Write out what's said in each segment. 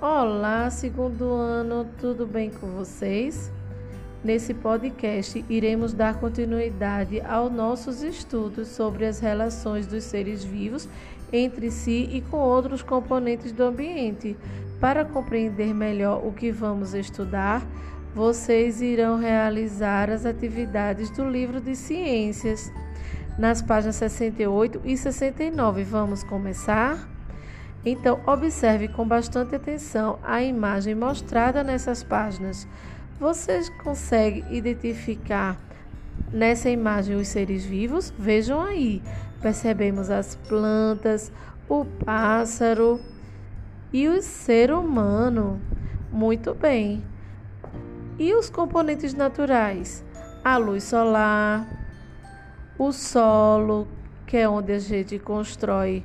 Olá, segundo ano, tudo bem com vocês? Nesse podcast, iremos dar continuidade aos nossos estudos sobre as relações dos seres vivos entre si e com outros componentes do ambiente. Para compreender melhor o que vamos estudar, vocês irão realizar as atividades do livro de ciências nas páginas 68 e 69. Vamos começar? Então, observe com bastante atenção a imagem mostrada nessas páginas. Vocês conseguem identificar nessa imagem os seres vivos? Vejam aí. Percebemos as plantas, o pássaro e o ser humano. Muito bem. E os componentes naturais? A luz solar, o solo, que é onde a gente constrói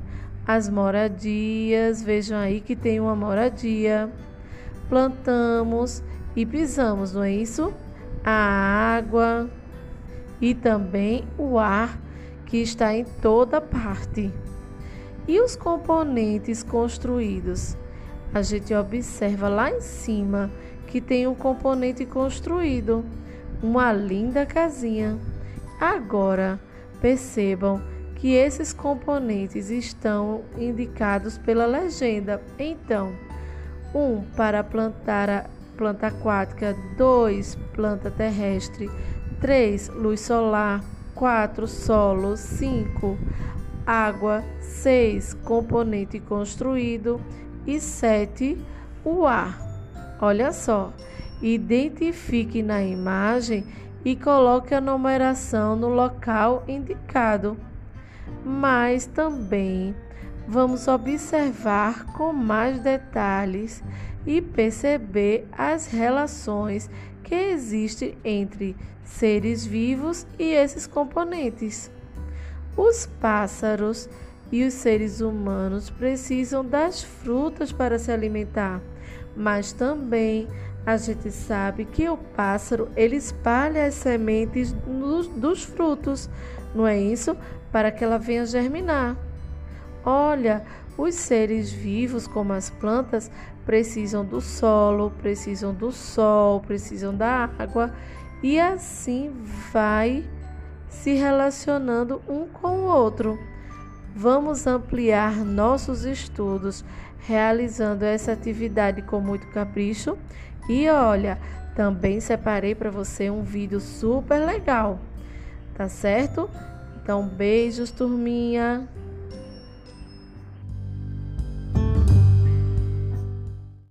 as moradias, vejam aí que tem uma moradia. Plantamos e pisamos, não é isso? A água e também o ar que está em toda parte. E os componentes construídos? A gente observa lá em cima que tem um componente construído, uma linda casinha. Agora, percebam que esses componentes estão indicados pela legenda. Então, 1 um, para plantar a planta aquática, 2 planta terrestre, 3 luz solar, 4 solo, 5 água, 6 componente construído e 7 o ar. Olha só, identifique na imagem e coloque a numeração no local indicado mas também vamos observar com mais detalhes e perceber as relações que existem entre seres vivos e esses componentes. Os pássaros e os seres humanos precisam das frutas para se alimentar, mas também a gente sabe que o pássaro ele espalha as sementes dos, dos frutos, não é isso? Para que ela venha germinar. Olha, os seres vivos, como as plantas, precisam do solo, precisam do sol, precisam da água e assim vai se relacionando um com o outro. Vamos ampliar nossos estudos realizando essa atividade com muito capricho. E olha, também separei para você um vídeo super legal, tá certo? Então, beijos, turminha.